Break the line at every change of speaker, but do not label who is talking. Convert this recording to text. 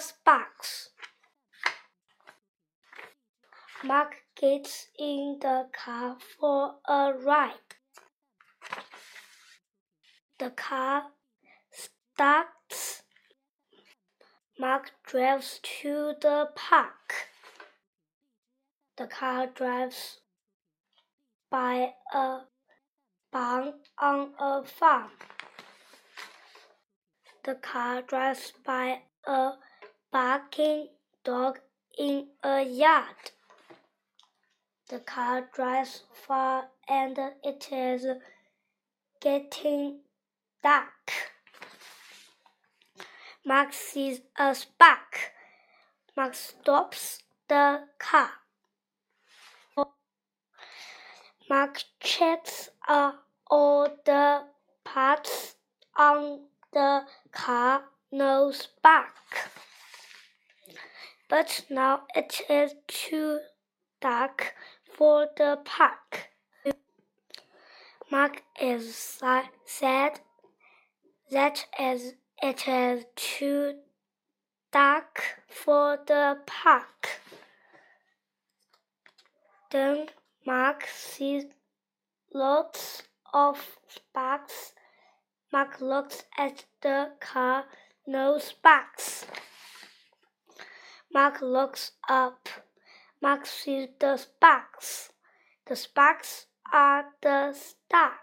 sparks. Mark gets in the car for a ride. The car starts. Mark drives to the park. The car drives by a barn on a farm. The car drives by a barking dog in a yard. The car drives far and it is getting dark. Mark sees a spark. Mark stops the car. Mark checks all the parts on the car, no spark. But now it is too dark for the park. Mark is sad that is, it is too dark for the park. Then Mark sees lots of sparks. Mark looks at the car, no sparks. Mark looks up. Mark sees the sparks. The sparks are the stars.